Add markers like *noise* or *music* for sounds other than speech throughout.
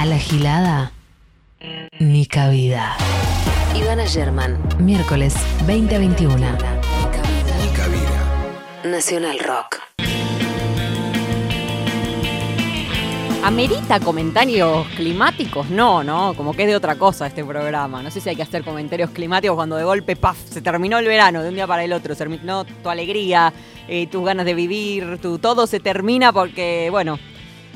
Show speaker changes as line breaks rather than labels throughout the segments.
A la gilada, ni cabida. Ivana German, miércoles 2021.
Ni cabida.
Nacional Rock.
¿Amerita comentarios climáticos? No, no, como que es de otra cosa este programa. No sé si hay que hacer comentarios climáticos cuando de golpe, paf, se terminó el verano de un día para el otro, se terminó tu alegría, eh, tus ganas de vivir, tu, todo se termina porque, bueno,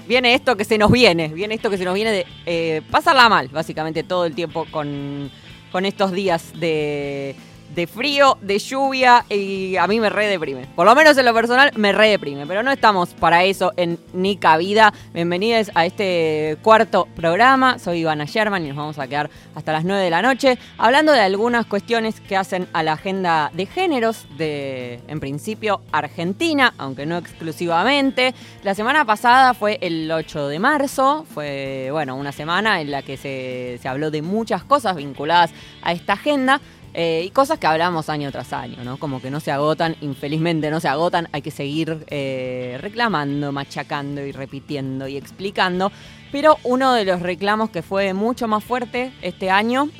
viene esto que se nos viene, viene esto que se nos viene de eh, pasarla mal, básicamente todo el tiempo con, con estos días de de frío, de lluvia y a mí me re deprime. Por lo menos en lo personal me re deprime, pero no estamos para eso en Nica Vida. Bienvenidos a este cuarto programa. Soy Ivana Sherman y nos vamos a quedar hasta las 9 de la noche hablando de algunas cuestiones que hacen a la agenda de géneros de, en principio, Argentina, aunque no exclusivamente. La semana pasada fue el 8 de marzo, fue, bueno, una semana en la que se, se habló de muchas cosas vinculadas a esta agenda. Eh, y cosas que hablamos año tras año, ¿no? Como que no se agotan, infelizmente no se agotan, hay que seguir eh, reclamando, machacando y repitiendo y explicando. Pero uno de los reclamos que fue mucho más fuerte este año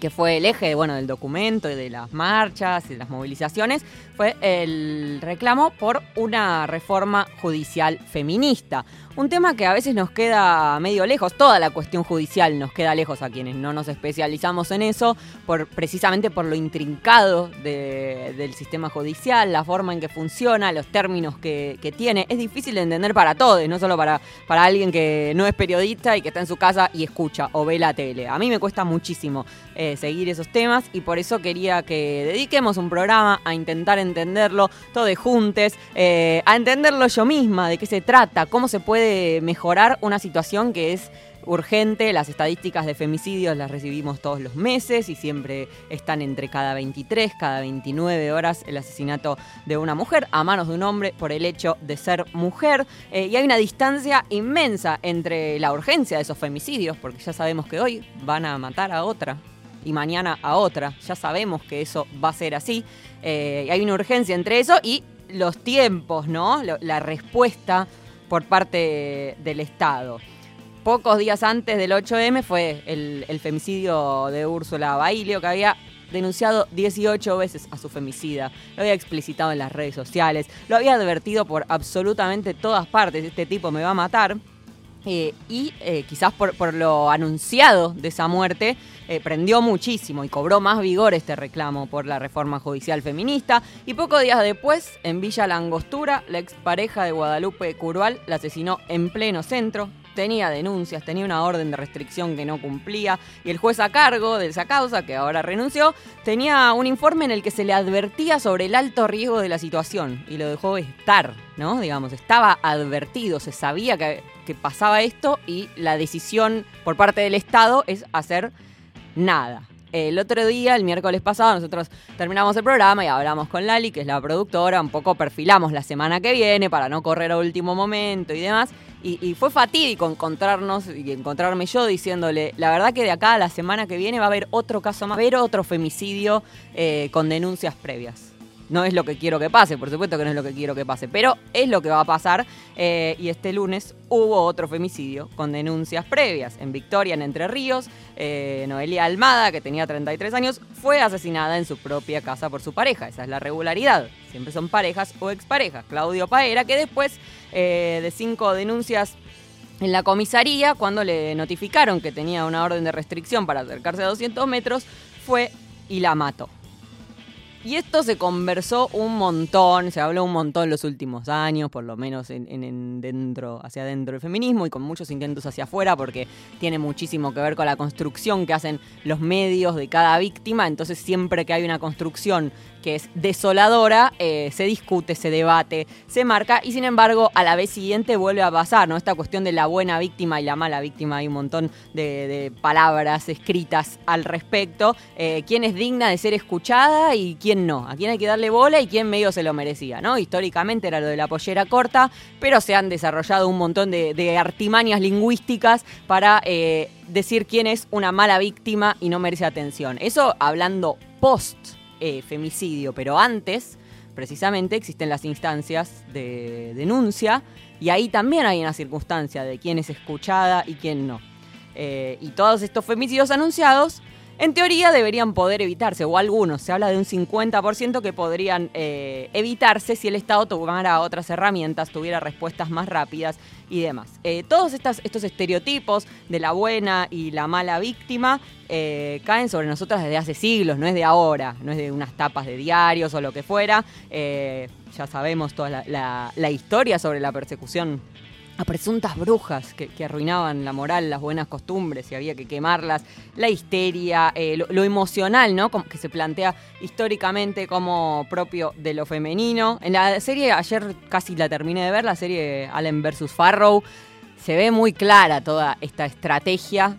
que fue el eje bueno, del documento y de las marchas y de las movilizaciones, fue el reclamo por una reforma judicial feminista. Un tema que a veces nos queda medio lejos, toda la cuestión judicial nos queda lejos a quienes no nos especializamos en eso, por, precisamente por lo intrincado del sistema judicial, la forma en que funciona, los términos que, tiene. Es difícil de entender para todos, no solo para, para alguien que no es periodista y que está en su casa y escucha o ve la tele. A mí me cuesta muchísimo eh, seguir esos temas y por eso quería que dediquemos un programa a intentar entenderlo todos juntos, eh, a entenderlo yo misma, de qué se trata, cómo se puede mejorar una situación que es urgente. Las estadísticas de femicidios las recibimos todos los meses y siempre están entre cada 23, cada 29 horas el asesinato de una mujer a manos de un hombre por el hecho de ser mujer. Eh, y hay una distancia inmensa entre la urgencia de esos femicidios, porque ya sabemos que hoy van a matar a otra y mañana a otra. Ya sabemos que eso va a ser así. Eh, hay una urgencia entre eso y los tiempos, ¿no? La respuesta por parte del Estado. Pocos días antes del 8M fue el, femicidio de Úrsula Bailio, que había denunciado 18 veces a su femicida, lo había explicitado en las redes sociales, lo había advertido por absolutamente todas partes, este tipo me va a matar. Eh, y eh, quizás por, lo anunciado de esa muerte, eh, prendió muchísimo y cobró más vigor este reclamo por la reforma judicial feminista. Y pocos días después, en Villa Langostura, la expareja de Guadalupe Curval la asesinó en pleno centro. Tenía denuncias, tenía una orden de restricción que no cumplía y el juez a cargo de esa causa, que ahora renunció, tenía un informe en el que se le advertía sobre el alto riesgo de la situación y lo dejó estar, ¿no? Digamos, estaba advertido, se sabía que que pasaba esto y la decisión por parte del Estado es hacer nada. El otro día, el miércoles pasado, nosotros terminamos el programa y hablamos con Lali, que es la productora, un poco perfilamos la semana que viene para no correr a último momento y demás. Y, fue fatídico encontrarnos y encontrarme yo diciéndole, la verdad que de acá a la semana que viene va a haber otro caso más, va a haber otro femicidio eh, con denuncias previas. No es lo que quiero que pase, por supuesto que no es lo que quiero que pase, pero es lo que va a pasar. Eh, y este lunes hubo otro femicidio con denuncias previas. En Victoria, en Entre Ríos, eh, Noelia Almada, que tenía 33 años, fue asesinada en su propia casa por su pareja. Esa es la regularidad. Siempre son parejas o exparejas. Claudio Paera, que después eh, de cinco denuncias en la comisaría, cuando le notificaron que tenía una orden de restricción para acercarse a 200 metros, fue y la mató. Y esto se conversó un montón, se habló un montón en los últimos años, por lo menos en, dentro, hacia adentro del feminismo y con muchos intentos hacia afuera, porque tiene muchísimo que ver con la construcción que hacen los medios de cada víctima. Entonces, siempre que hay una construcción que es desoladora, eh, se discute, se debate, se marca y sin embargo a la vez siguiente vuelve a pasar, ¿no? Esta cuestión de la buena víctima y la mala víctima, hay un montón de, palabras escritas al respecto, eh, quién es digna de ser escuchada y quién no, a quién hay que darle bola y quién medio se lo merecía, ¿no? Históricamente era lo de la pollera corta, pero se han desarrollado un montón de, artimañas lingüísticas para... Eh, decir quién es una mala víctima y no merece atención. Eso hablando post eh, femicidio, pero antes, precisamente, existen las instancias de denuncia y ahí también hay una circunstancia de quién es escuchada y quién no. Eh, y todos estos femicidios anunciados en teoría deberían poder evitarse, o algunos, se habla de un 50% que podrían eh, evitarse si el Estado tomara otras herramientas, tuviera respuestas más rápidas y demás. Eh, todos estas, estos estereotipos de la buena y la mala víctima eh, caen sobre nosotras desde hace siglos, no es de ahora, no es de unas tapas de diarios o lo que fuera. ya sabemos toda la historia sobre la persecución a presuntas brujas que, arruinaban la moral, las buenas costumbres y había que quemarlas, la histeria, eh, lo, emocional, ¿no? Como que se plantea históricamente como propio de lo femenino. En la serie, ayer casi la terminé de ver, la serie Allen vs. Farrow, se ve muy clara toda esta estrategia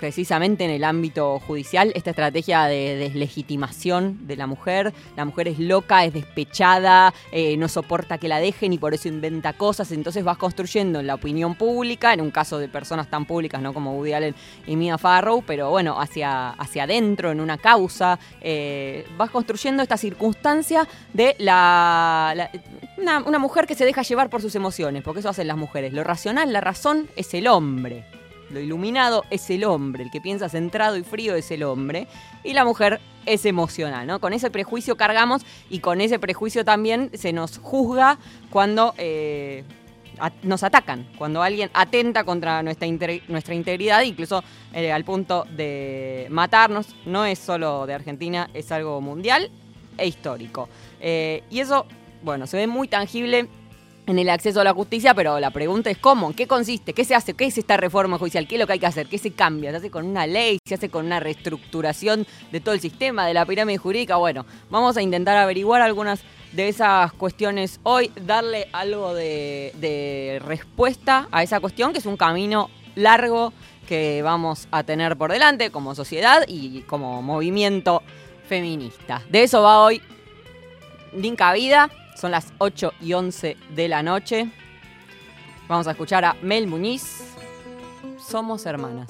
precisamente en el ámbito judicial esta estrategia de deslegitimación de la mujer. La mujer es loca, es despechada, eh, no soporta que la dejen y por eso inventa cosas. Entonces vas construyendo en la opinión pública, en un caso de personas tan públicas ¿no? como Woody Allen y Mia Farrow, pero bueno, hacia, hacia adentro, en una causa, eh, vas construyendo esta circunstancia de la, una, una mujer que se deja llevar por sus emociones, porque eso hacen las mujeres. Lo racional, la razón es el hombre. Lo iluminado es el hombre, el que piensa centrado y frío es el hombre, y la mujer es emocional, ¿no? Con ese prejuicio cargamos y con ese prejuicio también se nos juzga cuando eh, nos atacan, cuando alguien atenta contra nuestra, nuestra integridad, incluso eh, al punto de matarnos. No es solo de Argentina, es algo mundial e histórico. Eh, y eso, bueno, se ve muy tangible en el acceso a la justicia, pero la pregunta es cómo, qué consiste, qué se hace, qué es esta reforma judicial, qué es lo que hay que hacer, qué se cambia, se hace con una ley, se hace con una reestructuración de todo el sistema, de la pirámide jurídica. Bueno, vamos a intentar averiguar algunas de esas cuestiones hoy, darle algo de, respuesta a esa cuestión, que es un camino largo que vamos a tener por delante como sociedad y como movimiento feminista. De eso va hoy Linka Vida. Son las 8 y 11 de la noche. Vamos a escuchar a Mel Muñiz. Somos hermanas.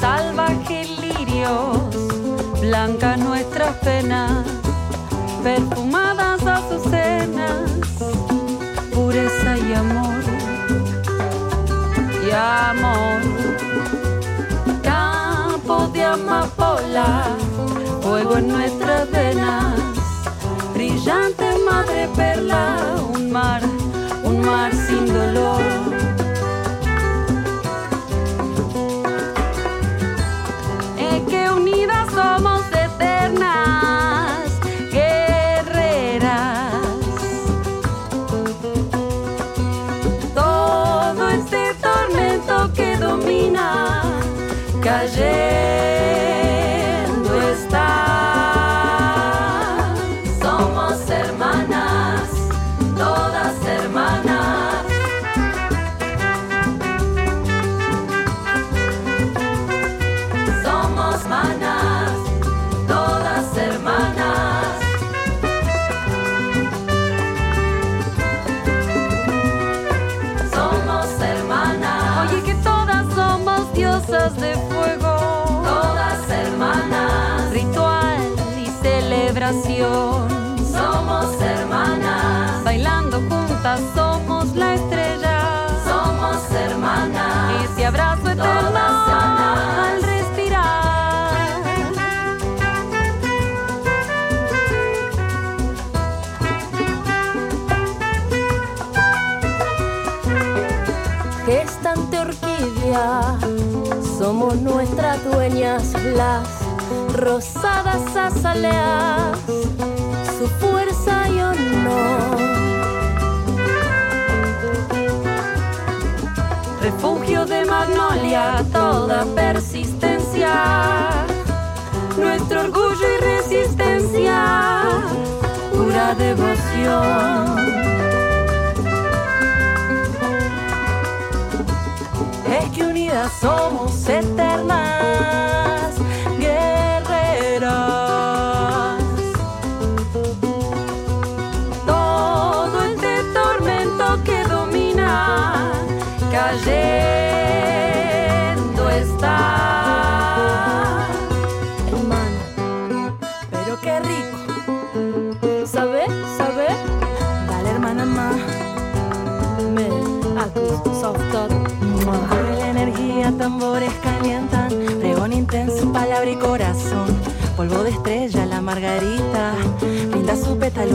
Salvaje lirios, blanca nuestra pena, perfumadas amor. Campo de amapola, fuego en nuestras venas, brillante madre perla, un mar, un mar sin dolor. Dueñas las rosadas azaleas, su fuerza y honor. Refugio de magnolia, toda persistencia, nuestro orgullo y resistencia, pura devoción. es que unidas somos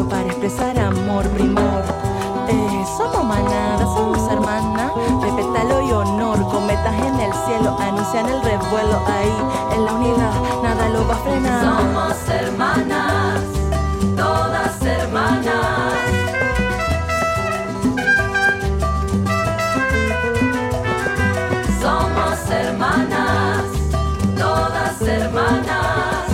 para expresar amor, primor. Eh, somos manada, somos hermana. De pétalo y honor, cometas en el cielo. Anuncian el revuelo ahí. En la unidad, nada lo va a frenar.
Somos hermanas, todas hermanas. Somos hermanas, todas hermanas.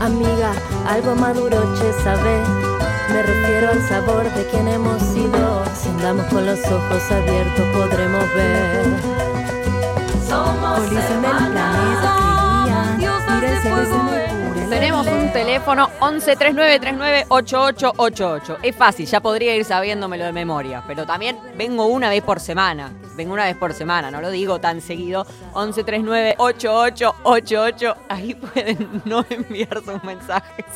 Amiga, algo maduro, che, sabe. Me refiero al sabor de quien hemos sido. Si andamos con los ojos abiertos, podremos ver.
Somos
del planeta que guían. Mira el cielo
Tenemos un teléfono 11 39 39 8888. Es fácil, ya podría ir sabiéndomelo de memoria, pero también vengo una vez por semana. Vengo una vez por semana, no lo digo tan seguido. 11 39 8888. Ahí pueden *laughs* no enviar sus mensajes.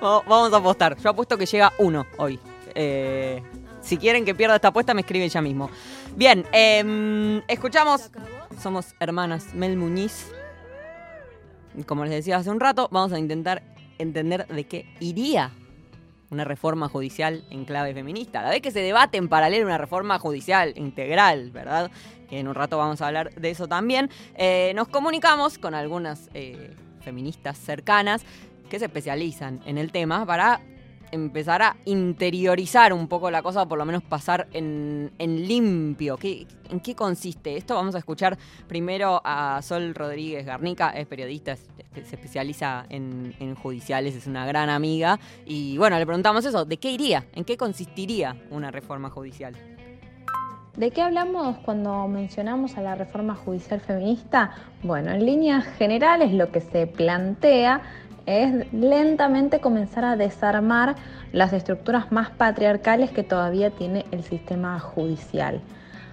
Vamos vamos a apostar. Yo apuesto que llega uno hoy. Eh, si quieren que pierda esta apuesta, me escriben ya mismo. Bien, em, escuchamos. Somos hermanas Mel Muñiz. Como les decía hace un rato, vamos a intentar entender de qué iría una reforma judicial en clave feminista. A la vez que se debate en paralelo una reforma judicial integral, ¿verdad? Que en un rato vamos a hablar de eso también. eh, nos comunicamos con algunas eh, feministas cercanas que se especializan en el tema para empezar a interiorizar un poco la cosa, o por lo menos pasar en, en limpio. ¿Qué, ¿En qué consiste esto? Vamos a escuchar primero a Sol Rodríguez Garnica, es periodista, es- se especializa en, en judiciales, es una gran amiga. Y bueno, le preguntamos eso, ¿de qué iría? ¿En qué consistiría una reforma judicial?
¿De qué hablamos cuando mencionamos a la reforma judicial feminista? Bueno, en líneas generales lo que se plantea es lentamente comenzar a desarmar las estructuras más patriarcales que todavía tiene el sistema judicial.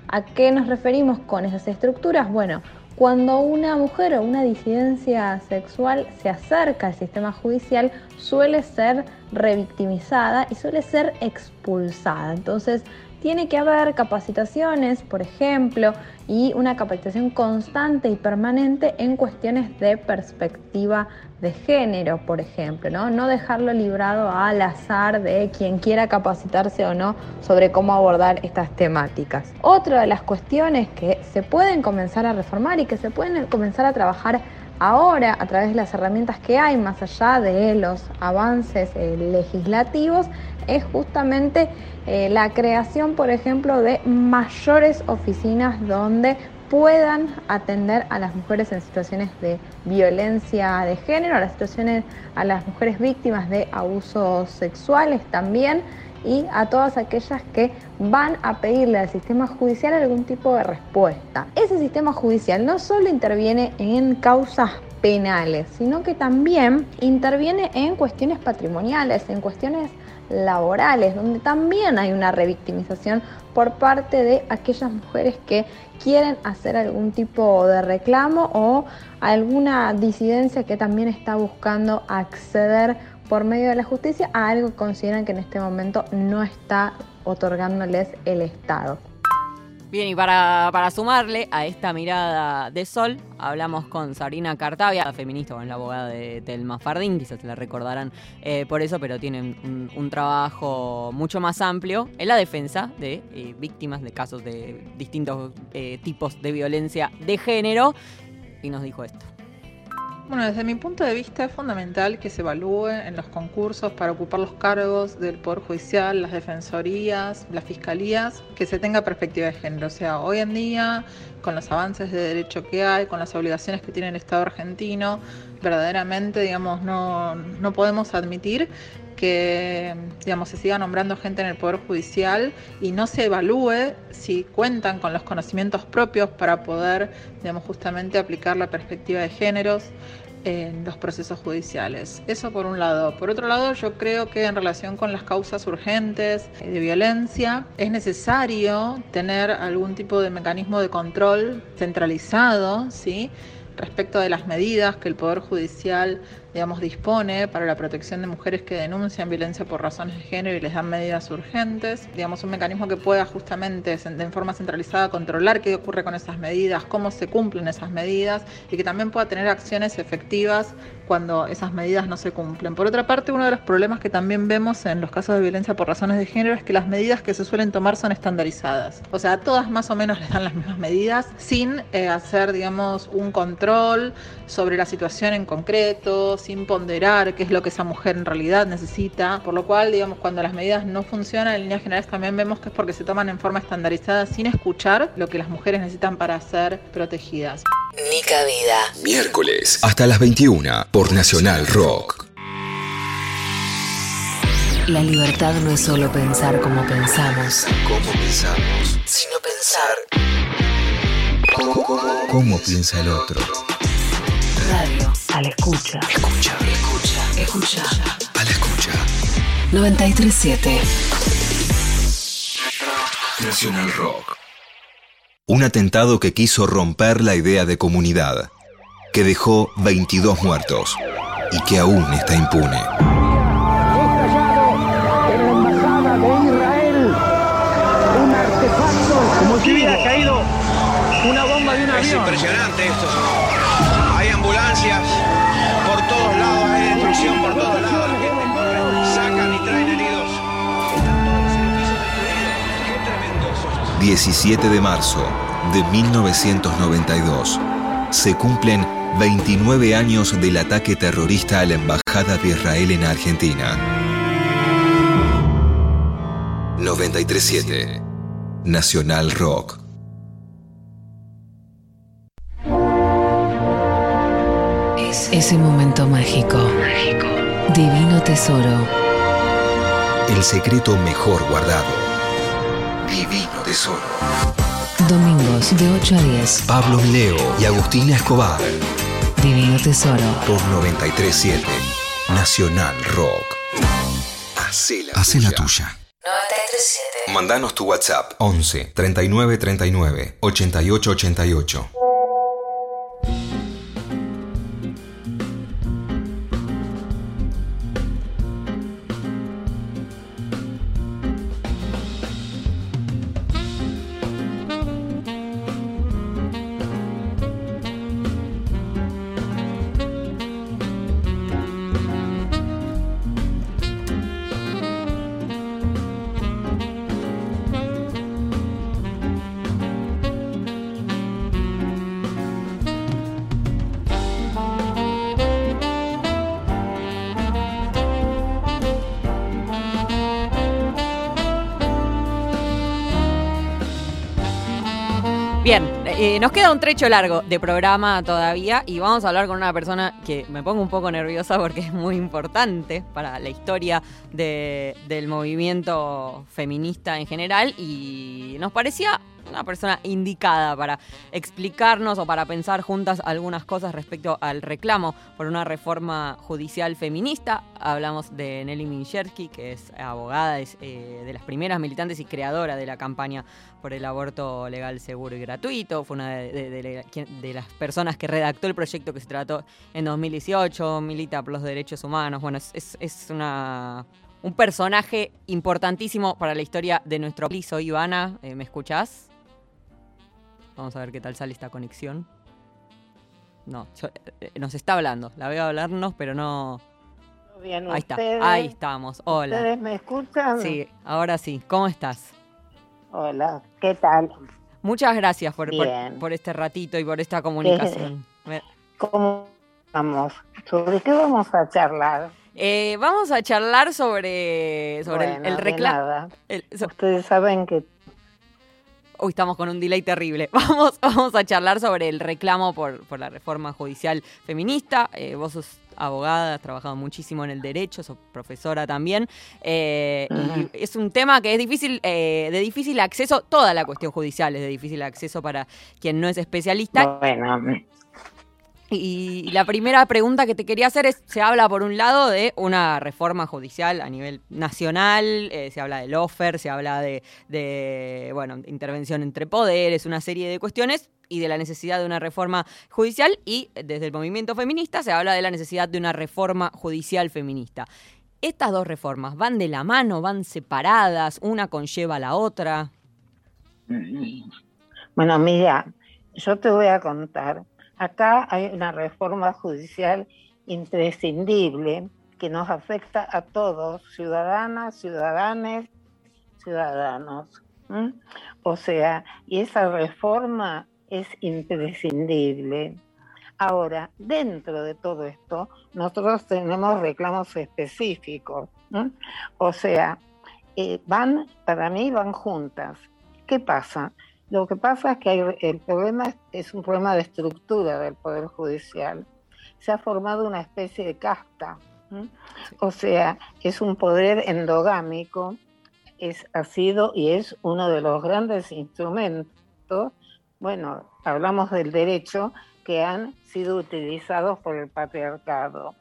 ¿A qué nos referimos con esas estructuras? Bueno, cuando una mujer o una disidencia sexual se acerca al sistema judicial, suele ser revictimizada y suele ser expulsada. Entonces, tiene que haber capacitaciones, por ejemplo, y una capacitación constante y permanente en cuestiones de perspectiva de género, por ejemplo, ¿no? No dejarlo librado al azar de quien quiera capacitarse o no sobre cómo abordar estas temáticas. Otra de las cuestiones que se pueden comenzar a reformar y que se pueden comenzar a trabajar ahora a través de las herramientas que hay, más allá de los avances eh, legislativos, es justamente eh, la creación, por ejemplo, de mayores oficinas donde puedan atender a las mujeres en situaciones de violencia de género, a las situaciones, a las mujeres víctimas de abusos sexuales también y a todas aquellas que van a pedirle al sistema judicial algún tipo de respuesta. Ese sistema judicial no solo interviene en causas penales, sino que también interviene en cuestiones patrimoniales, en cuestiones laborales, donde también hay una revictimización por parte de aquellas mujeres que quieren hacer algún tipo de reclamo o alguna disidencia que también está buscando acceder por medio de la justicia a algo que consideran que en este momento no está otorgándoles el Estado.
Bien, y para, para sumarle a esta mirada de sol, hablamos con Sabrina Cartavia, la feminista, con la abogada de Telma Fardín, quizás la recordarán eh, por eso, pero tienen un, un trabajo mucho más amplio en la defensa de eh, víctimas de casos de distintos eh, tipos de violencia de género, y nos dijo esto.
Bueno, desde mi punto de vista es fundamental que se evalúe en los concursos para ocupar los cargos del Poder Judicial, las defensorías, las fiscalías, que se tenga perspectiva de género. O sea, hoy en día, con los avances de derecho que hay, con las obligaciones que tiene el Estado argentino, verdaderamente, digamos, no, no podemos admitir que digamos, se siga nombrando gente en el Poder Judicial y no se evalúe si cuentan con los conocimientos propios para poder digamos, justamente aplicar la perspectiva de géneros en los procesos judiciales. Eso por un lado. Por otro lado, yo creo que en relación con las causas urgentes de violencia, es necesario tener algún tipo de mecanismo de control centralizado, ¿sí? respecto de las medidas que el Poder Judicial digamos, dispone para la protección de mujeres que denuncian violencia por razones de género y les dan medidas urgentes. Digamos, un mecanismo que pueda justamente de forma centralizada controlar qué ocurre con esas medidas, cómo se cumplen esas medidas y que también pueda tener acciones efectivas cuando esas medidas no se cumplen. Por otra parte, uno de los problemas que también vemos en los casos de violencia por razones de género es que las medidas que se suelen tomar son estandarizadas. O sea, todas más o menos les dan las mismas medidas sin eh, hacer, digamos, un control sobre la situación en concreto, sin ponderar qué es lo que esa mujer en realidad necesita, por lo cual, digamos, cuando las medidas no funcionan, en líneas generales también vemos que es porque se toman en forma estandarizada sin escuchar lo que las mujeres necesitan para ser protegidas.
Ni cabida.
Miércoles hasta las 21 por Nacional Rock.
La libertad no es solo pensar como pensamos,
¿Cómo pensamos?
sino pensar.
¿Cómo piensa el otro?
Radio. A la escucha.
Escucha,
Escucha. Escucha.
a la escucha.
937.
Nacional Rock. Un atentado que quiso romper la idea de comunidad, que dejó 22 muertos y que aún está impune.
estallado en la
17 de marzo de 1992. Se cumplen 29 años del ataque terrorista a la Embajada de Israel en Argentina. 937 Nacional Rock.
Es ese momento mágico. Divino tesoro.
El secreto mejor guardado. Divino Tesoro.
Domingos de 8 a 10.
Pablo Leo y Agustina Escobar.
Divino tesoro.
Por 937 Nacional Rock. Hacé la, tuya.
937.
Mandanos tu WhatsApp 11 39 39 88 88.
Nos queda un trecho largo de programa todavía y vamos a hablar con una persona que me pongo un poco nerviosa porque es muy importante para la historia de- del movimiento feminista en general y nos parecía una persona indicada para explicarnos o para pensar juntas algunas cosas respecto al reclamo por una reforma judicial feminista. Hablamos de Nelly Minchersky, que es abogada, es eh, de las primeras militantes y creadora de la campaña por el aborto legal, seguro y gratuito. Fue una de, las personas que redactó el proyecto que se trató en 2018, milita por los derechos humanos. Bueno, es, es- una, un personaje importantísimo para la historia de nuestro. Soy Ivana, eh, ¿me escuchás? Vamos a ver qué tal sale esta conexión. No, yo- eh, nos está hablando. La veo hablarnos, pero no.
Bien,
Ahí está, ahí estamos. Hola.
¿Ustedes me escuchan?
Sí, ahora sí. ¿Cómo estás?
Hola, ¿qué tal?
Muchas gracias por, por, este ratito y por esta comunicación. Me-
¿Cómo vamos? ¿Sobre qué vamos a charlar?
Eh, vamos a charlar sobre, sobre el-
Bueno,
el,
de
reclamo.
Ustedes saben que
Uy, estamos con un delay terrible. *laughs* Vamos, vamos a charlar sobre el reclamo por, por la reforma judicial feminista. Eh, vos sos abogada, has trabajado muchísimo en el derecho, sos profesora también. Eh. Y es un tema que es difícil, eh, de difícil acceso. Toda la cuestión judicial es de difícil acceso para quien no es especialista.
Bueno,
Y la primera pregunta que te quería hacer es, se habla por un lado de una reforma judicial a nivel nacional, eh, se habla del offer, se habla de, de, bueno, intervención entre poderes, una serie de cuestiones y de la necesidad de una reforma judicial y desde el movimiento feminista se habla de la necesidad de una reforma judicial feminista. ¿Estas dos reformas van de la mano, van separadas, una conlleva a la otra?
Bueno, mira, yo te voy a contar Acá hay una reforma judicial imprescindible que nos afecta a todos, ciudadanas, ciudadanos, ciudadanos. O sea, y esa reforma es imprescindible. Ahora, dentro de todo esto, nosotros tenemos reclamos específicos. O sea, eh, van, para mí van juntas. ¿Qué pasa? Lo que pasa es que el problema es un problema de estructura del Poder Judicial. Se ha formado una especie de casta, o sea, es un poder endogámico, es, ha sido y es uno de los grandes instrumentos, bueno, hablamos del derecho, que han sido utilizados por el patriarcado,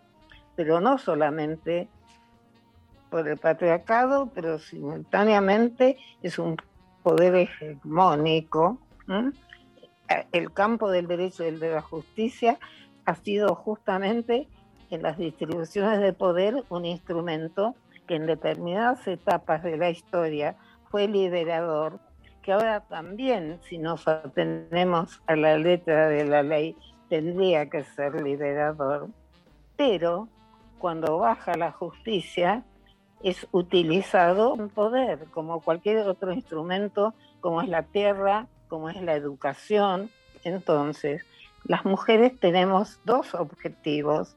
pero no solamente por el patriarcado, pero simultáneamente es un poder hegemónico, el campo del derecho y el de la justicia ha sido justamente en las distribuciones de poder un instrumento que en determinadas etapas de la historia fue liberador, que ahora también, si nos atenemos a la letra de la ley, tendría que ser liberador. Pero cuando baja la justicia, es utilizado en poder, como cualquier otro instrumento, como es la tierra, como es la educación. Entonces, las mujeres tenemos dos objetivos,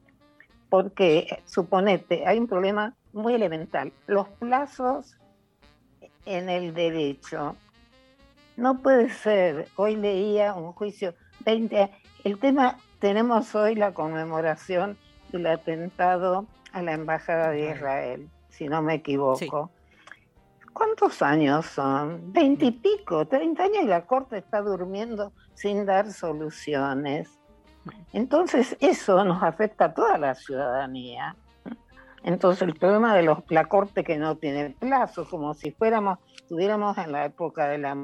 porque, suponete, hay un problema muy elemental. Los plazos en el derecho. No puede ser, hoy leía un juicio, 20, el tema, tenemos hoy la conmemoración del atentado a la Embajada de Israel si no me equivoco. ¿Cuántos años son? Veinte y pico, treinta años y la Corte está durmiendo sin dar soluciones. Entonces eso nos afecta a toda la ciudadanía. Entonces el problema de los, la Corte que no tiene plazo, como si fuéramos, estuviéramos en la época de la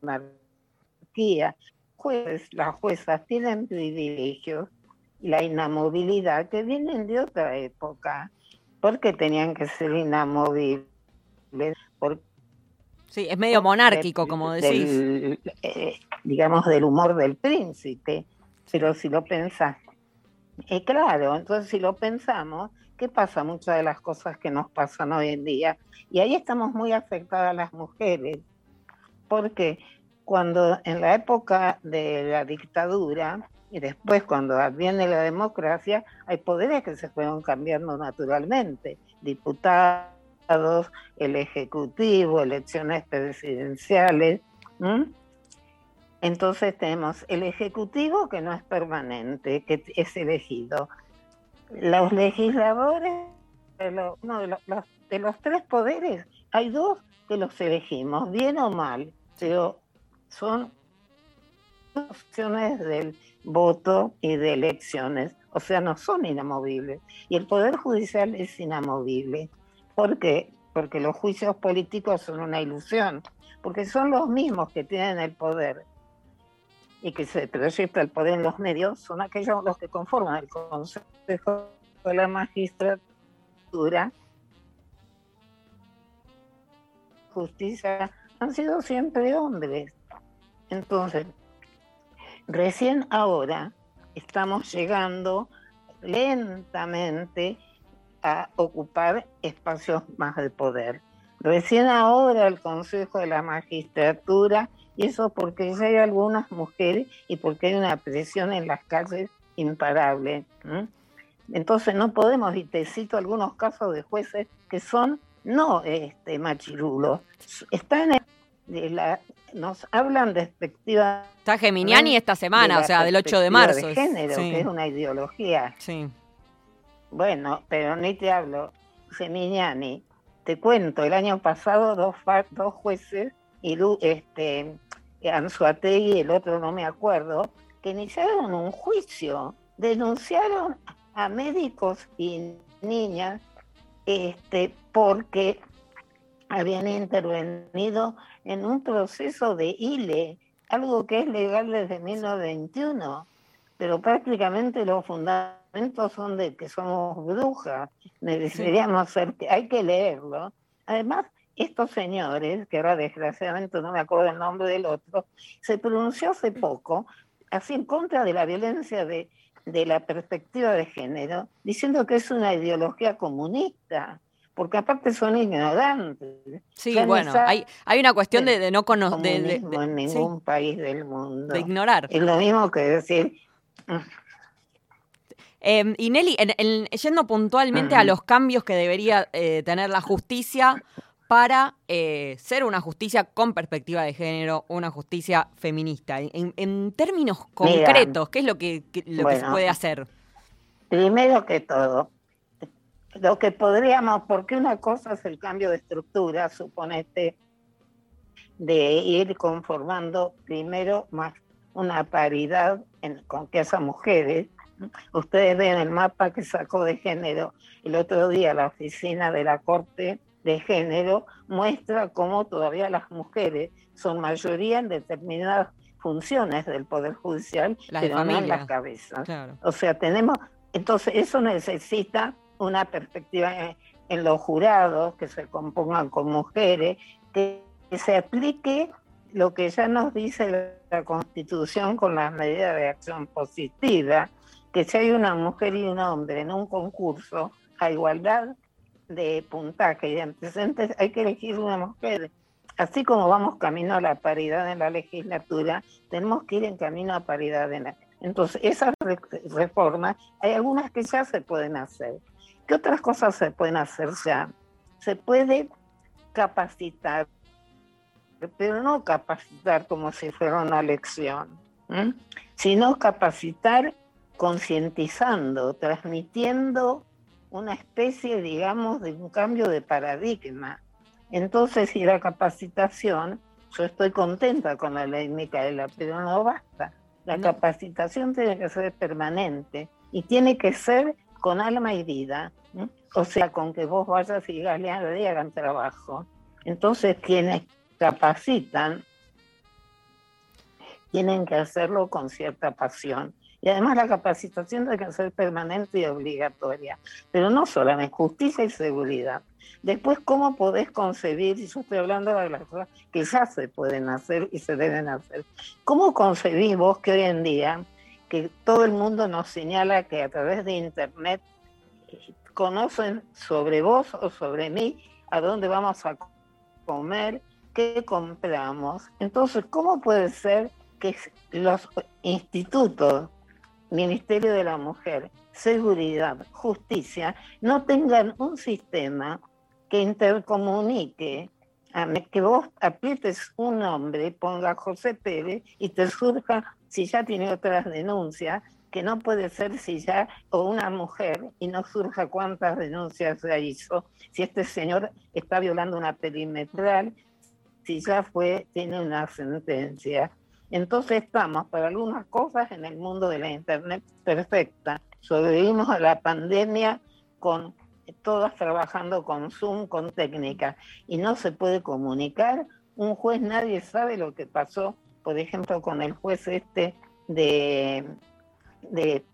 monarquía, pues las juezas tienen privilegios y la inamovilidad que vienen de otra época porque tenían que ser inamovibles.
sí, es medio monárquico, como decís.
Eh, digamos, del humor del príncipe. Pero si lo pensás, eh, claro, entonces si lo pensamos, ¿qué pasa? Muchas de las cosas que nos pasan hoy en día. Y ahí estamos muy afectadas las mujeres, porque cuando en la época de la dictadura, y después, cuando viene la democracia, hay poderes que se fueron cambiando naturalmente. Diputados, el Ejecutivo, elecciones presidenciales. Entonces tenemos el Ejecutivo que no es permanente, que es elegido. Los legisladores, de los, de los tres poderes, hay dos que los elegimos, bien o mal, pero son opciones del voto y de elecciones, o sea, no son inamovibles. Y el Poder Judicial es inamovible. ¿Por qué? Porque los juicios políticos son una ilusión, porque son los mismos que tienen el poder y que se proyecta el poder en los medios, son aquellos los que conforman el Consejo de la Magistratura. Justicia han sido siempre hombres. Entonces, Recién ahora estamos llegando lentamente a ocupar espacios más de poder. Recién ahora el Consejo de la Magistratura, y eso porque ya hay algunas mujeres y porque hay una presión en las calles imparable. Entonces no podemos, y te cito algunos casos de jueces que son no este, machirulos, están en de la, nos hablan despectiva.
Está Geminiani esta semana, o sea, del 8 de marzo.
De género, que es una ideología.
Sí.
Bueno, pero ni te hablo. Geminiani, te cuento, el año pasado dos, dos jueces, y este, Anzuategui y el otro no me acuerdo, que iniciaron un juicio, denunciaron a médicos y niñas este, porque habían intervenido en un proceso de ILE, algo que es legal desde 1921, pero prácticamente los fundamentos son de que somos brujas, deberíamos ser, hay que leerlo. Además, estos señores, que ahora desgraciadamente no me acuerdo el nombre del otro, se pronunció hace poco así en contra de la violencia de, de la perspectiva de género, diciendo que es una ideología comunista porque aparte son ignorantes.
Sí, bueno, hay, hay una cuestión de, no conocer.
De, en ningún país del mundo.
De ignorar.
Es lo mismo que decir.
Eh, y Nelly, yendo puntualmente a los cambios que debería eh, tener la justicia para eh, ser una justicia con perspectiva de género, una justicia feminista. En, términos concretos, ¿qué es lo que, lo que se puede hacer?
Primero que todo, lo que podríamos, porque una cosa es el cambio de estructura, suponete, de ir conformando primero más una paridad en, con que esas mujeres. Ustedes ven el mapa que sacó de género el otro día la oficina de la Corte de Género, muestra cómo todavía las mujeres son mayoría en determinadas funciones del Poder Judicial, pero no en las cabezas. O sea, tenemos, entonces eso necesita una perspectiva en, los jurados, que se compongan con mujeres, que, se aplique lo que ya nos dice la Constitución con las medidas de acción positiva, que si hay una mujer y un hombre en un concurso a igualdad de puntaje y de antecedentes, hay que elegir una mujer. Así como vamos camino a la paridad en la legislatura, tenemos que ir en camino a paridad en la... Entonces, esas reformas, hay algunas que ya se pueden hacer. ¿Qué otras cosas se pueden hacer ya? Se puede capacitar, pero no capacitar como si fuera una lección, sino capacitar concientizando, transmitiendo una especie, digamos, de un cambio de paradigma. Entonces, si la capacitación, yo estoy contenta con la ley Micaela, pero no basta. La capacitación tiene que ser permanente y tiene que ser con alma y vida, o sea, con que vos vayas y digas, y hagan trabajo. Entonces, quienes capacitan tienen que hacerlo con cierta pasión. Y además la capacitación tiene que ser permanente y obligatoria, pero no solamente justicia y seguridad. Después, ¿cómo podés concebir, y yo estoy hablando de las cosas que ya se pueden hacer y se deben hacer, ¿cómo concebís vos que hoy en día que todo el mundo nos señala que a través de Internet conocen sobre vos o sobre mí a dónde vamos a comer, qué compramos. Entonces, ¿cómo puede ser que los institutos, Ministerio de la Mujer, Seguridad, Justicia, no tengan un sistema que intercomunique que vos aprietes un nombre, ponga José Pérez y te surja, si ya tiene otras denuncias, que no puede ser si ya, o una mujer, y no surja cuántas denuncias ya hizo, si este señor está violando una perimetral, si ya fue, tiene una sentencia. Entonces estamos para algunas cosas en el mundo de la Internet perfecta. Sobrevivimos a la pandemia con todas trabajando con Zoom, con técnica, y no se puede comunicar. Un juez, nadie sabe lo que pasó, por ejemplo, con el juez este de, de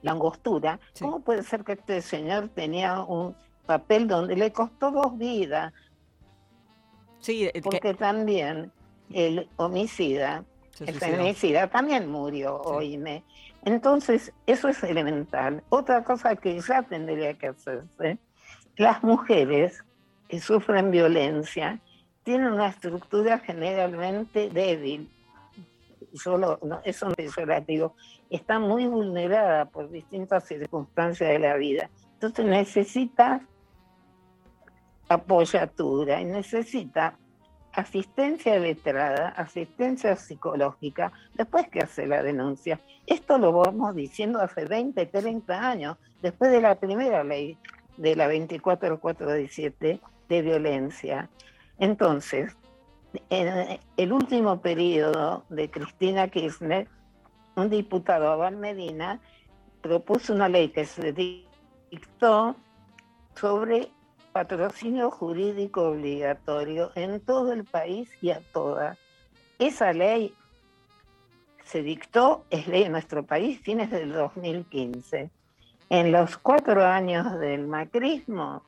la angostura. ¿Cómo puede ser que este señor tenía un papel donde le costó dos vidas?
Sí,
porque también el homicida, el feminicida también murió, oíme. Entonces, eso es elemental. Otra cosa que ya tendría que hacerse, las mujeres que sufren violencia tienen una estructura generalmente débil. Solo, no, eso no es relativo. Está muy vulnerada por distintas circunstancias de la vida. Entonces necesita apoyatura y necesita asistencia letrada, asistencia psicológica, después que hace la denuncia. Esto lo vamos diciendo hace 20, 30 años, después de la primera ley de la 24417 de violencia. Entonces, en el último periodo de Cristina Kirchner, un diputado, Abel Medina, propuso una ley que se dictó sobre patrocinio jurídico obligatorio en todo el país y a todas. Esa ley se dictó, es ley en nuestro país, fines del 2015. En los cuatro años del macrismo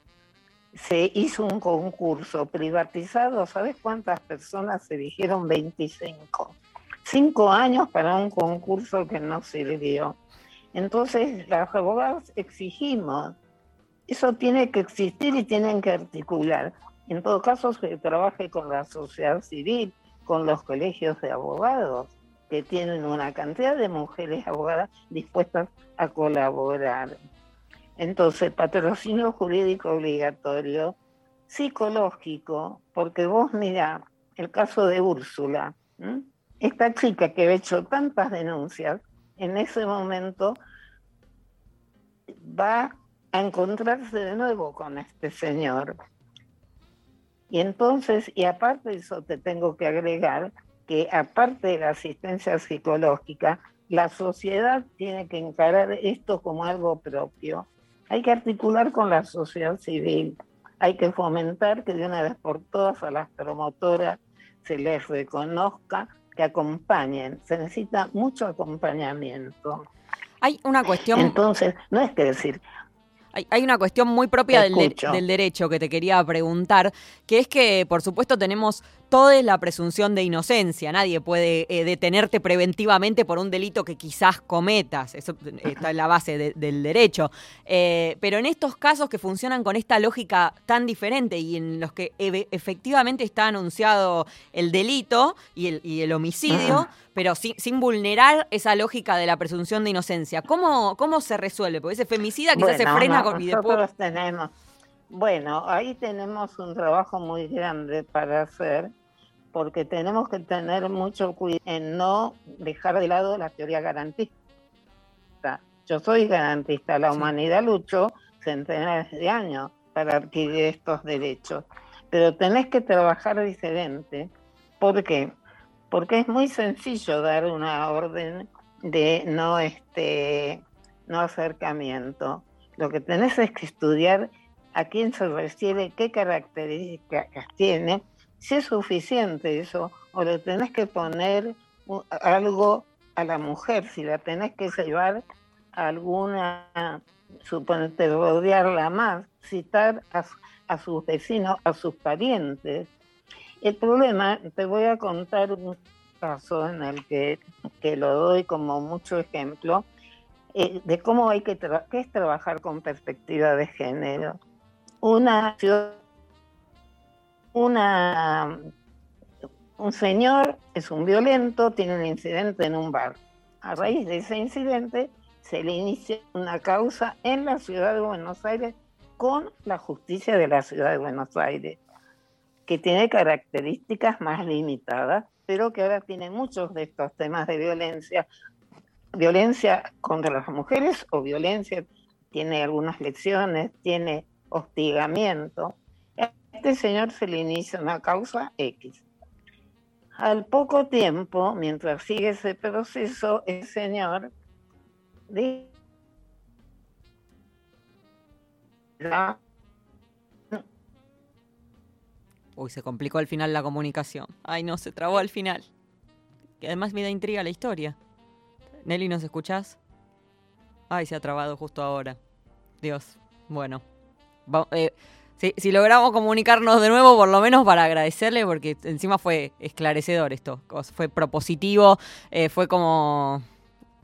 se hizo un concurso privatizado, ¿sabes cuántas personas se dijeron? 25. Cinco años para un concurso que no sirvió. Entonces, las abogadas exigimos, eso tiene que existir y tienen que articular. En todo caso, se trabaje con la sociedad civil, con los colegios de abogados, que tienen una cantidad de mujeres abogadas dispuestas a colaborar. Entonces, patrocinio jurídico obligatorio, psicológico, porque vos mirá el caso de Úrsula, esta chica que ha hecho tantas denuncias, en ese momento va a encontrarse de nuevo con este señor. Y entonces, y aparte de eso te tengo que agregar que aparte de la asistencia psicológica, la sociedad tiene que encarar esto como algo propio. Hay que articular con la sociedad civil, hay que fomentar que de una vez por todas a las promotoras se les reconozca que acompañen. Se necesita mucho acompañamiento.
Hay una cuestión.
Entonces, no es que decir.
Hay, una cuestión muy propia del, del, derecho que te quería preguntar, que es que, por supuesto, tenemos toda la presunción de inocencia. Nadie puede eh, detenerte preventivamente por un delito que quizás cometas. Eso está en la base del derecho. Eh, pero en estos casos que funcionan con esta lógica tan diferente y en los que efectivamente está anunciado el delito y el, homicidio, pero sin, vulnerar esa lógica de la presunción de inocencia, ¿cómo, cómo se resuelve? Porque ese femicida quizás se frena con,
nosotros tenemos. Bueno, ahí tenemos un trabajo muy grande para hacer porque tenemos que tener mucho cuidado en no dejar de lado la teoría garantista. Yo soy garantista, la humanidad luchó centenares de años para adquirir estos derechos, pero tenés que trabajar diferente. ¿Por qué? Porque es muy sencillo dar una orden de no, este, no acercamiento. Lo que tenés es que estudiar a quién se refiere, qué características tiene si es suficiente eso, o le tenés que poner algo a la mujer, si la tenés que llevar a alguna, suponete, rodearla más, citar a, sus vecinos, a sus parientes. El problema, te voy a contar un caso en el que, que lo doy como mucho ejemplo, eh, de cómo hay que, que es trabajar con perspectiva de género. Una ciudad una, un señor es un violento, tiene un incidente en un bar. A raíz de ese incidente se le inicia una causa en la ciudad de Buenos Aires con la justicia de la ciudad de Buenos Aires, que tiene características más limitadas, pero que ahora tiene muchos de estos temas de violencia, violencia contra las mujeres o violencia, tiene algunas lecciones, tiene hostigamiento este señor se le inicia una causa X. Al poco tiempo, mientras sigue ese proceso, el señor
Uy, se complicó al final la comunicación. Ay, no, se trabó al final. Que además me da intriga la historia. Nelly, ¿nos escuchás? Ay, se ha trabado justo ahora. Dios. Bueno. eh, si, logramos comunicarnos de nuevo, por lo menos para agradecerle, porque encima fue esclarecedor esto, fue propositivo, eh, fue como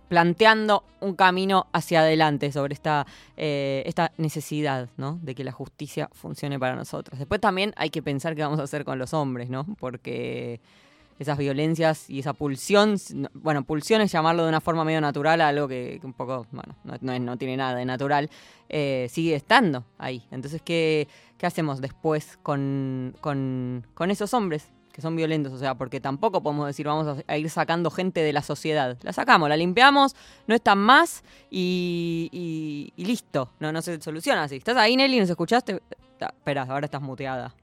planteando un camino hacia adelante sobre esta, eh, esta necesidad, ¿no? De que la justicia funcione para nosotros. Después también hay que pensar qué vamos a hacer con los hombres, ¿no? Porque esas violencias y esa pulsión, bueno, pulsión es llamarlo de una forma medio natural algo que, un poco, bueno, no, no, tiene nada de natural, eh, sigue estando ahí. Entonces, ¿qué, qué hacemos después con, con, con, esos hombres que son violentos? O sea, porque tampoco podemos decir vamos a, ir sacando gente de la sociedad. La sacamos, la limpiamos, no están más y, listo. No, no se soluciona así. ¿Estás ahí, Nelly? ¿Nos escuchaste? Espera, ahora estás muteada.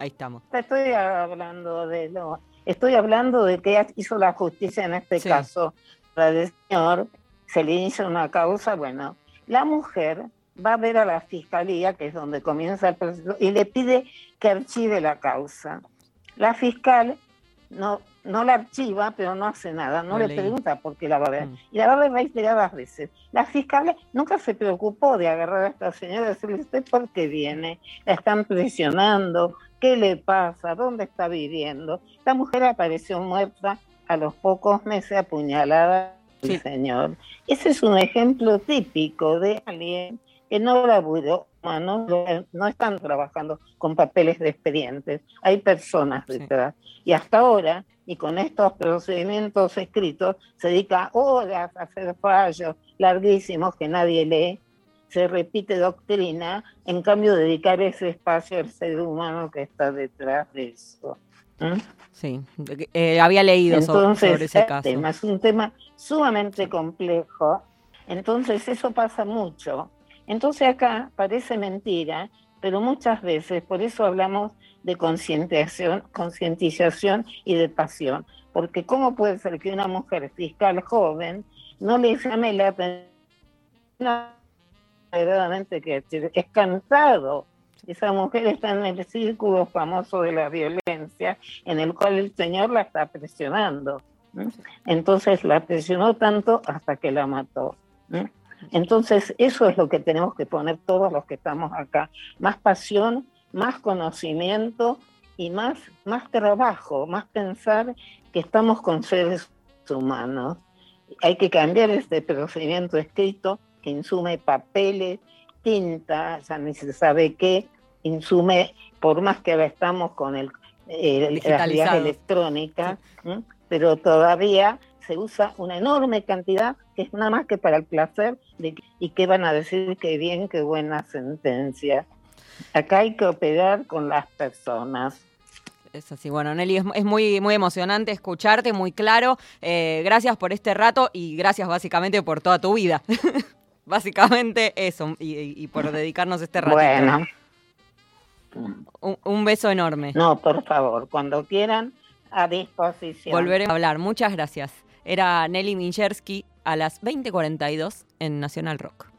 Ahí estamos.
Estoy hablando de lo, Estoy hablando de que hizo la justicia en este caso. Para el señor se le inicia una causa, bueno, la mujer va a ver a la fiscalía, que es donde comienza el proceso, y le pide que archive la causa. La fiscal no, no la archiva, pero no hace nada, no le pregunta por qué la va a ver. Mm. Y la va a ver reiteradas veces. La fiscal nunca se preocupó de agarrar a esta señora y decirle, ¿usted por qué viene? La están presionando, ¿qué le pasa? ¿Dónde está viviendo? La mujer apareció muerta a los pocos meses apuñalada sí. señor. Ese es un ejemplo típico de alguien que no laburó, no, no están trabajando con papeles de expedientes, hay personas detrás. Y hasta ahora, y con estos procedimientos escritos, se dedica horas a hacer fallos larguísimos que nadie lee, se repite doctrina, en cambio dedicar ese espacio al ser humano que está detrás de eso.
Sí, eh, había leído sobre, ese caso.
Tema es un tema sumamente complejo, entonces eso pasa mucho. Entonces acá parece mentira, pero muchas veces, por eso hablamos de concientización, concientización y de pasión, porque ¿cómo puede ser que una mujer fiscal joven no le llame la atención que es cansado esa mujer está en el círculo famoso de la violencia, en el cual el Señor la está presionando. Entonces la presionó tanto hasta que la mató. Entonces eso es lo que tenemos que poner todos los que estamos acá. Más pasión, más conocimiento y más, más trabajo, más pensar que estamos con seres humanos. Hay que cambiar este procedimiento escrito que insume papeles, tinta, ya ni se sabe qué, insume, por más que ahora estamos con el, eh, las vías electrónicas, pero todavía se usa una enorme cantidad que es nada más que para el placer de, y que van a decir que bien, qué buena sentencia. Acá hay que operar con las personas.
Es así, bueno, Nelly, es, muy, muy emocionante escucharte, muy claro. Eh, gracias por este rato y gracias básicamente por toda tu vida. *laughs* básicamente eso, y, por dedicarnos este rato.
Bueno.
Un, beso enorme.
No, por favor, cuando quieran, a disposición.
Volveremos a hablar. Muchas gracias. Era Nelly Minchersky a las 20:42 en Nacional Rock.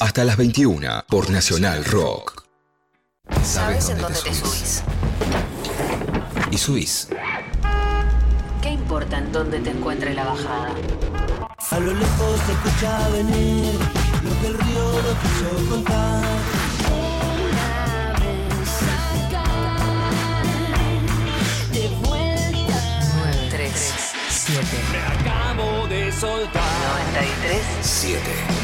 Hasta las 21 por Nacional Rock.
¿Sabes en dónde te subís?
Y subís.
¿Qué importa en dónde te encuentre la bajada?
A lo lejos se escucha venir lo que el río no quiso contar.
Una vez acá, de vuelta.
9, 3, 7,
Me acabo de soltar.
93,
7.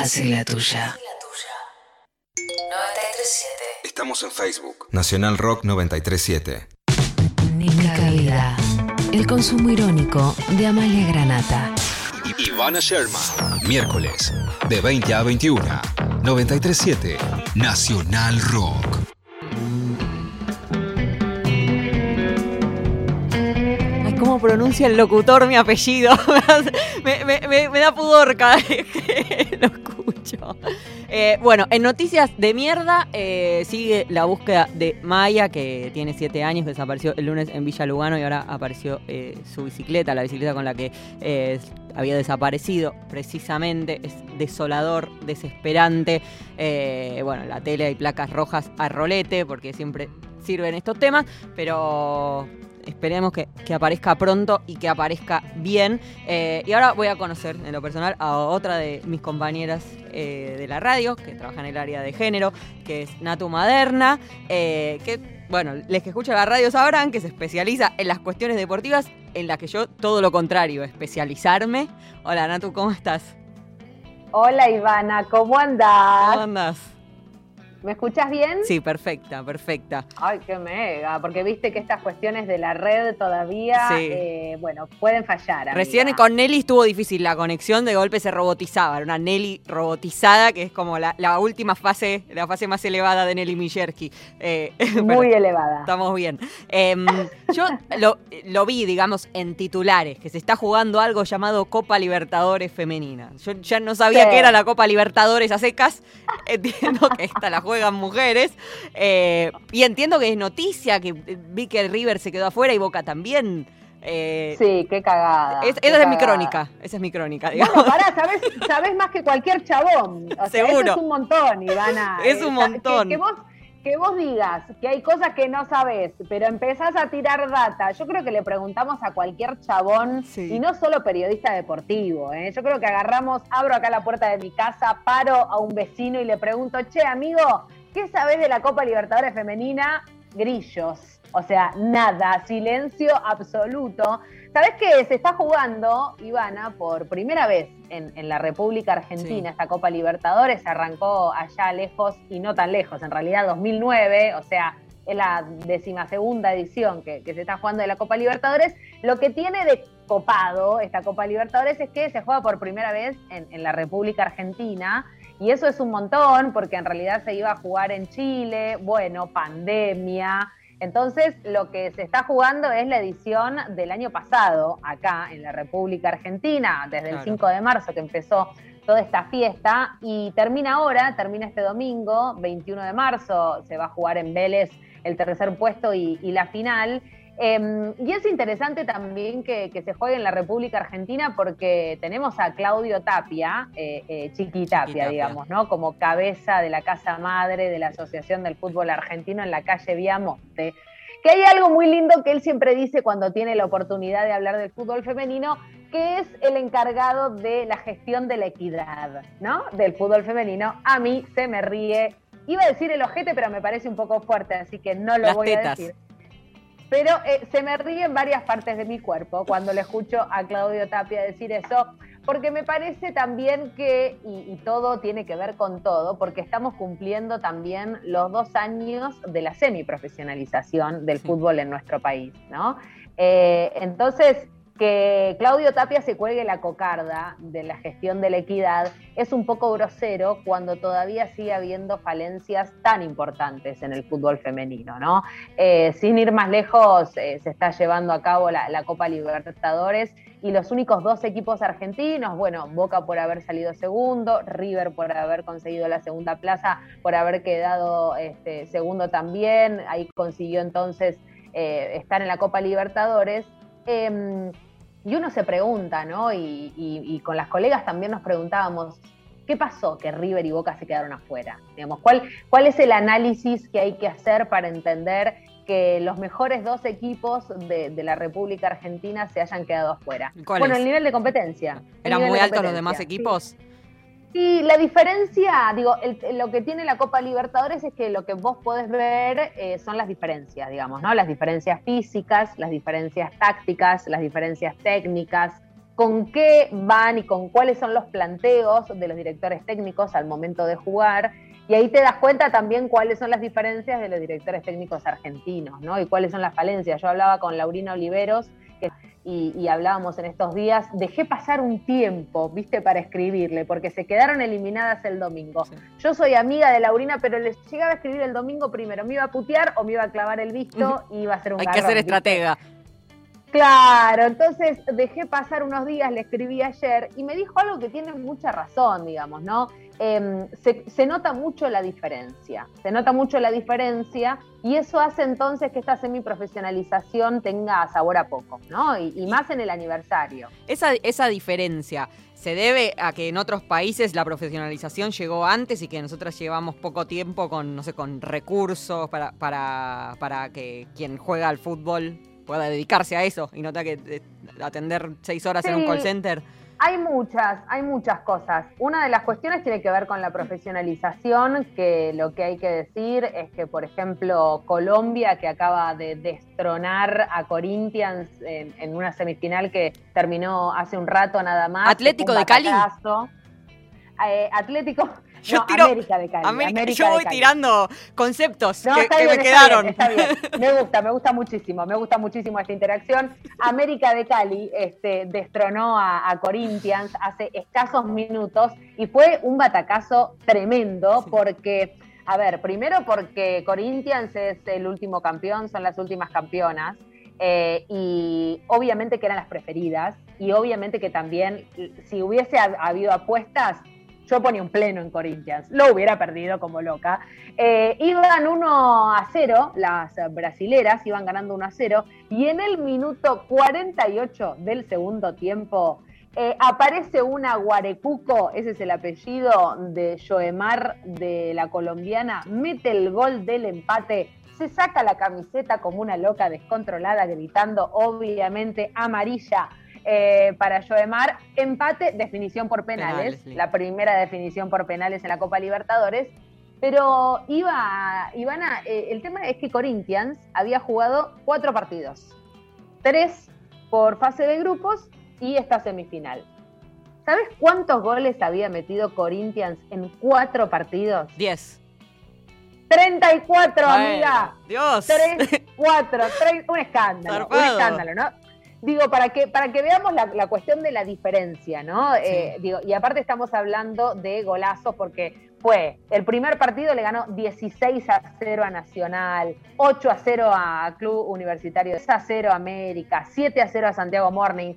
Hace la tuya. 937
Estamos en Facebook. Nacional Rock 937.
Nica Vida. El consumo irónico de Amalia Granata.
Ivana Sherman. Miércoles, de 20 a 21. 937. Nacional Rock.
Ay, ¿cómo pronuncia el locutor mi apellido? *laughs* me, me- me- me da pudor cada vez que *laughs* Eh, bueno, en noticias de mierda eh, sigue la búsqueda de Maya, que tiene siete años, que desapareció el lunes en Villa Lugano y ahora apareció eh, su bicicleta, la bicicleta con la que había desaparecido precisamente. Es desolador, desesperante. Bueno, en la tele hay placas rojas a rolete, porque siempre sirven estos temas, pero esperemos que, que aparezca pronto y que aparezca bien. Eh, y ahora voy a conocer en lo personal a otra de mis compañeras eh, de la radio, que trabaja en el área de género, que es Natu Maderna, eh, que, bueno, les que escuchan la radio sabrán que se especializa en las cuestiones deportivas, en las que yo todo lo contrario, especializarme. Hola Natu, ¿cómo estás?
Hola Ivana, ¿cómo andás?
¿Cómo andás?
¿Me escuchas bien?
Sí, perfecta, perfecta.
Ay, qué mega, porque viste que estas cuestiones de la red todavía,
Sí.
eh, bueno, pueden fallar. amiga.
Recién con Nelly estuvo difícil la conexión, de golpe se robotizaba. Era una Nelly robotizada, que es como la, la última fase, la fase más elevada de Nelly Mijerki. Eh, *laughs*
Muy elevada.
Estamos bien. Em, yo lo, lo vi, digamos, en titulares, que se está jugando algo llamado Copa Libertadores Femenina. Yo ya no sabía
Sí.
qué era la Copa Libertadores a secas. Entiendo que esta la juegan mujeres. eh, y entiendo que es noticia, que eh, vi que el River se quedó afuera y Boca también. Eh,
Sí, qué cagada.
es-
qué
esa es mi crónica, esa es mi crónica,
Bueno,
digamos.
pará, sabés, sabés más que cualquier chabón. O sea,
Seguro.
eso es un montón, Ivana.
Es un montón.
Que, que vos, que vos digas que hay cosas que no sabés, pero empezás a tirar data. Yo creo que le preguntamos a cualquier chabón, y no solo periodista deportivo. ¿eh? Yo creo que agarramos, abro acá la puerta de mi casa, paro a un vecino y le pregunto, che, amigo, ¿qué sabés de la Copa Libertadores Femenina? Grillos. O sea, nada, silencio absoluto. ¿Sabés que se está jugando, Ivana, por primera vez en, en la República Argentina, esta Copa Libertadores? Arrancó allá lejos y no tan lejos, en realidad 2009, o sea, es la decimasegunda edición que, que se está jugando de la Copa Libertadores. Lo que tiene de copado esta Copa Libertadores es que se juega por primera vez en, en la República Argentina. Y eso es un montón, porque en realidad se iba a jugar en Chile, bueno, pandemia. Entonces, lo que se está jugando es la edición del año pasado, acá en la República Argentina, desde el
Claro.
5 de marzo que empezó toda esta fiesta, y termina ahora, termina este domingo, 21 de marzo, se va a jugar en Vélez el tercer puesto y, y la final. Eh, y es interesante también que, que se juegue en la República Argentina porque tenemos a Claudio Tapia, eh, eh, Chiqui Tapia,
Tapia.
digamos, ¿no? Como cabeza de la Casa Madre de la Asociación del Fútbol Argentino en la calle Viamonte. Que hay algo muy lindo que él siempre dice cuando tiene la oportunidad de hablar del fútbol femenino, que es el encargado de la gestión de la equidad, ¿no? Del fútbol femenino. A mí se me ríe. Iba a decir el ojete, pero me parece un poco fuerte, así que no lo
Las
voy
tetas.
a decir. Pero eh, se me ríe en varias partes de mi cuerpo cuando le escucho a Claudio Tapia decir eso, porque me parece también que, y, y todo tiene que ver con todo, porque estamos cumpliendo también los dos años de la semiprofesionalización del fútbol en nuestro país, ¿no? Eh, entonces, que Claudio Tapia se cuelgue la cocarda de la gestión de la equidad es un poco grosero cuando todavía sigue habiendo falencias tan importantes en el fútbol femenino, ¿no? Eh, sin ir más lejos, eh, se está llevando a cabo la, Copa Libertadores y los únicos dos equipos argentinos, bueno, Boca por haber salido segundo, River por haber conseguido la segunda plaza, por haber quedado este, segundo también, ahí consiguió entonces eh, estar en la Copa Libertadores. Y uno se pregunta, ¿no? Y, con las colegas también nos preguntábamos, ¿qué pasó que River y Boca se quedaron afuera? Digamos, ¿cuál, ¿Cuál es el análisis que hay que hacer para entender que los mejores dos equipos de, la República Argentina se hayan quedado afuera? Bueno, el nivel de competencia.
¿Eran muy altos los demás equipos?
Y la diferencia, digo, lo que tiene la Copa Libertadores es que lo que vos podés ver eh, son las diferencias, digamos, ¿no? Las diferencias físicas, las diferencias tácticas, las diferencias técnicas, con qué van y con cuáles son los planteos de los directores técnicos al momento de jugar. Y ahí te das cuenta también cuáles son las diferencias de los directores técnicos argentinos, ¿no? Y cuáles son las falencias. Yo hablaba con Laurina Oliveros, y, hablábamos en estos días, dejé pasar un tiempo, viste, para escribirle, porque se quedaron eliminadas el domingo. Yo soy amiga de Laurina, pero les llegaba a escribir el domingo primero, me iba a putear o me iba a clavar el visto y iba a ser un
Hay que ser estratega.
Claro, entonces dejé pasar unos días, le escribí ayer y me dijo algo que tiene mucha razón, digamos, ¿no? Em, se, nota mucho la diferencia, se nota mucho la diferencia y eso hace entonces que esta semiprofesionalización tenga sabor a poco, ¿no? Y, más en el aniversario.
Esa, esa diferencia se debe a que en otros países la profesionalización llegó antes y que nosotras llevamos poco tiempo con, no sé, con recursos para, para, para que quien juega al fútbol pueda dedicarse a eso y no tenga que eh, atender seis horas en un call center.
Hay muchas, hay muchas cosas. Una de las cuestiones tiene que ver con la profesionalización, que lo que hay que decir es que, por ejemplo, Colombia, que acaba de destronar a Corinthians en, una semifinal que terminó hace un rato nada más.
Atlético de Cali.
Eh, Atlético, yo tiro, América de Cali.
yo voy tirando conceptos que, me quedaron.
está bien. *laughs* Me gusta, me gusta muchísimo, me gusta muchísimo esta interacción. América de Cali este, destronó a, Corinthians hace escasos minutos y fue un batacazo tremendo porque, a ver, primero porque Corinthians es el último campeón, son las últimas campeonas. Eh, y obviamente que eran las preferidas y obviamente que también si hubiese habido apuestas yo ponía un pleno en Corinthians, lo hubiera perdido como loca. Eh, iban 1 a 0, las brasileras iban ganando 1 a 0, y en el minuto 48 del segundo tiempo eh, aparece una Guarecuco, ese es el apellido de Joemar de la colombiana, mete el gol del empate, se saca la camiseta como una loca descontrolada, gritando obviamente amarilla eh, para Joemar. Empate, definición por penales, la primera definición por penales en la Copa Libertadores. Pero iba, Ivana, eh, el tema es que Corinthians había jugado cuatro partidos, tres por fase de grupos y esta semifinal. ¿Sabes cuántos goles había metido Corinthians en cuatro partidos?
Diez.
34, amiga.
Dios.
3, 4, un escándalo. Un escándalo, ¿no? Digo, para que, para que veamos la, cuestión de la diferencia, ¿no? Eh, digo, y aparte estamos hablando de golazos porque fue, el primer partido le ganó 16 a 0 a Nacional, 8 a 0 a Club Universitario, 6 a 0 a América, 7 a 0 a Santiago Morning.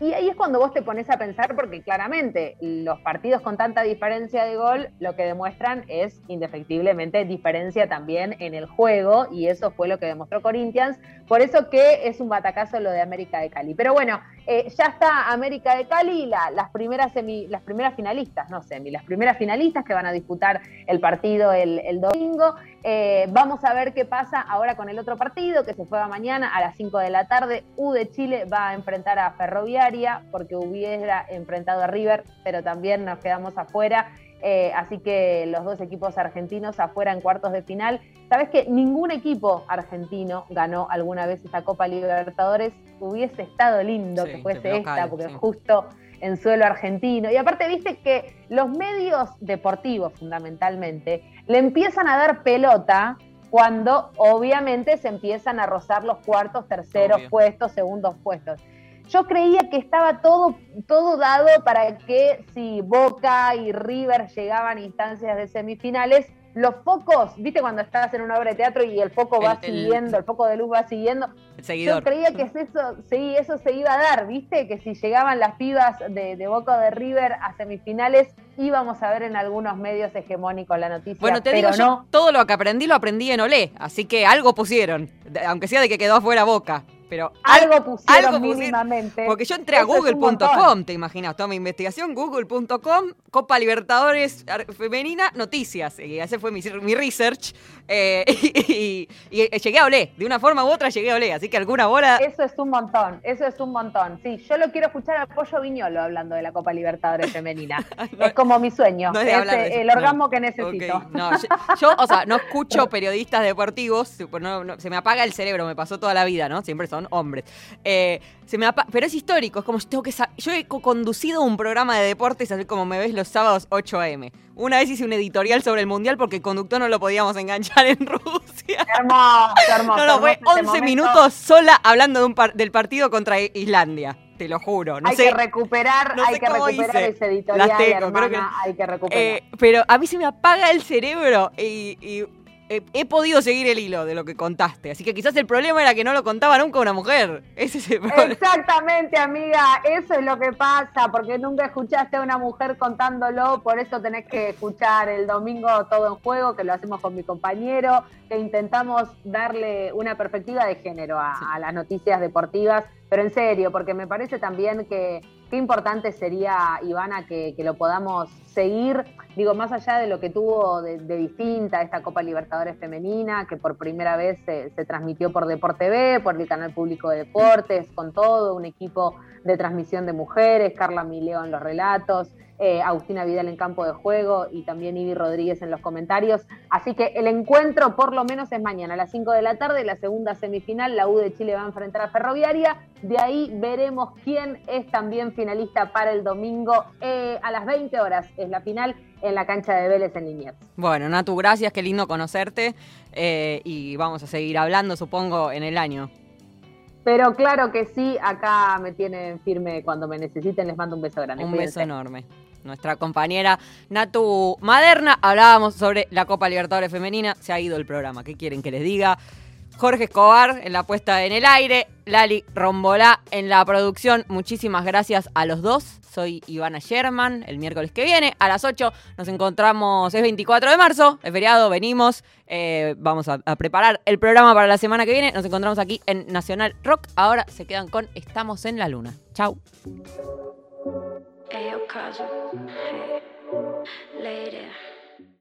Y ahí es cuando vos te pones a pensar, porque claramente los partidos con tanta diferencia de gol lo que demuestran es indefectiblemente diferencia también en el juego, y eso fue lo que demostró Corinthians. Por eso que es un batacazo lo de América de Cali. Pero bueno, eh, ya está América de Cali, la, las, primeras semi, las primeras finalistas, no semi, las primeras finalistas que van a disputar el partido el, domingo. Eh, vamos a ver qué pasa ahora con el otro partido que se juega mañana a las 5 de la tarde. U de Chile va a enfrentar a Ferroviaria porque hubiera enfrentado a River, pero también nos quedamos afuera. Eh, así que los dos equipos argentinos afuera en cuartos de final. Sabes que ningún equipo argentino ganó alguna vez esta Copa Libertadores. Hubiese estado lindo que fuese esta, porque justo en suelo argentino. Y aparte, viste que los medios deportivos, fundamentalmente, le empiezan a dar pelota cuando obviamente se empiezan a rozar los cuartos, terceros puestos, segundos puestos. Yo creía que estaba todo, todo dado para que si Boca y River llegaban a instancias de semifinales, los focos, viste cuando estás en una obra de teatro y el foco va
El-
siguiendo, el foco de luz va siguiendo.
El seguidor.
Yo creía que es eso, sí, eso se iba a dar, viste, que si llegaban las pibas de, de Boca o de River a semifinales, íbamos a ver en algunos medios hegemónicos la noticia.
Bueno, te
pero
digo, yo
no.
todo lo que aprendí lo aprendí en Olé, así que algo pusieron, aunque sea de que quedó afuera Boca. Pero al-
Algo pusieron
algo pusieron,
mínimamente.
Porque yo entré a google.com, te imaginas, toda mi investigación, google.com, Copa Libertadores Femenina, noticias. Y ese fue mi, mi research. Eh, *laughs* y, y- y llegué a Olé, de una forma u otra llegué a Olé, así que alguna bola...
Eso es un montón, eso es un montón. Sí, yo lo quiero escuchar al Pollo Viñolo hablando de la Copa Libertadores Femenina. *laughs* es como mi sueño,
no es de
es
hablar de eso,
el
no.
orgasmo que necesito.
No, yo, yo, o sea, no escucho periodistas deportivos, se me apaga el cerebro, me pasó toda la vida, ¿no? Siempre son hombres. Eh, se me pero es histórico, es como yo tengo que Yo he co- conducido un programa de deportes, así como me ves los sábados 8 a.m. Una vez hice un editorial sobre el mundial porque el conductor no lo podíamos enganchar en *laughs* Rusia.
Hermoso, hermoso.
No, no, fue
hermoso ese
11
momento.
minutos sola hablando de un par- del partido contra Islandia. Te lo juro. No
hay
sé,
que recuperar,
no
hay que recuperar
hice.
ese editorial,
tengo,
hermana,
que-
hay que recuperar.
Eh, pero a mí se me apaga el cerebro y, y he, he podido seguir el hilo de lo que contaste. Así que quizás el problema era que no lo contaba nunca una mujer. *laughs* Ese es el problema.
Exactamente, amiga, eso es lo que pasa, porque nunca escuchaste a una mujer contándolo, por eso tenés que escuchar el domingo todo en juego, que lo hacemos con mi compañero, que intentamos darle una perspectiva de género a, a las noticias deportivas, pero en serio, porque me parece también que qué importante sería, Ivana, que, que lo podamos seguir, digo, más allá de lo que tuvo de, distinta esta Copa Libertadores femenina, que por primera vez se, se transmitió por Deporte B, por el canal público de deportes, con todo un equipo de transmisión de mujeres, Carla Mileo en los relatos, eh, Agustina Vidal en campo de juego y también Ivy Rodríguez en los comentarios. Así que el encuentro por lo menos es mañana a las 5 de la tarde, la segunda semifinal, la U de Chile va a enfrentar a Ferroviaria. De ahí veremos quién es también finalista para el domingo eh, a las 20 horas. Es la final en la cancha de Vélez en Liniers.
Bueno, Natu, gracias, qué lindo conocerte. eh, y vamos a seguir hablando, supongo, en el año.
Pero claro que sí, acá me tienen firme cuando me necesiten. Les mando un beso grande.
Un beso enorme. Nuestra compañera Natu Maderna, hablábamos sobre la Copa Libertadores Femenina, se ha ido el programa, ¿qué quieren que les diga? Jorge Escobar en la puesta en el aire, Lali Rombolá en la producción, muchísimas gracias a los dos, soy Ivana Sherman, el miércoles que viene a las 8 nos encontramos, es 24 de marzo, es feriado, venimos, eh, vamos a, a preparar el programa para la semana que viene, nos encontramos aquí en Nacional Rock, ahora se quedan con Estamos en la Luna, chau.
É o caso. É. Hey. Later.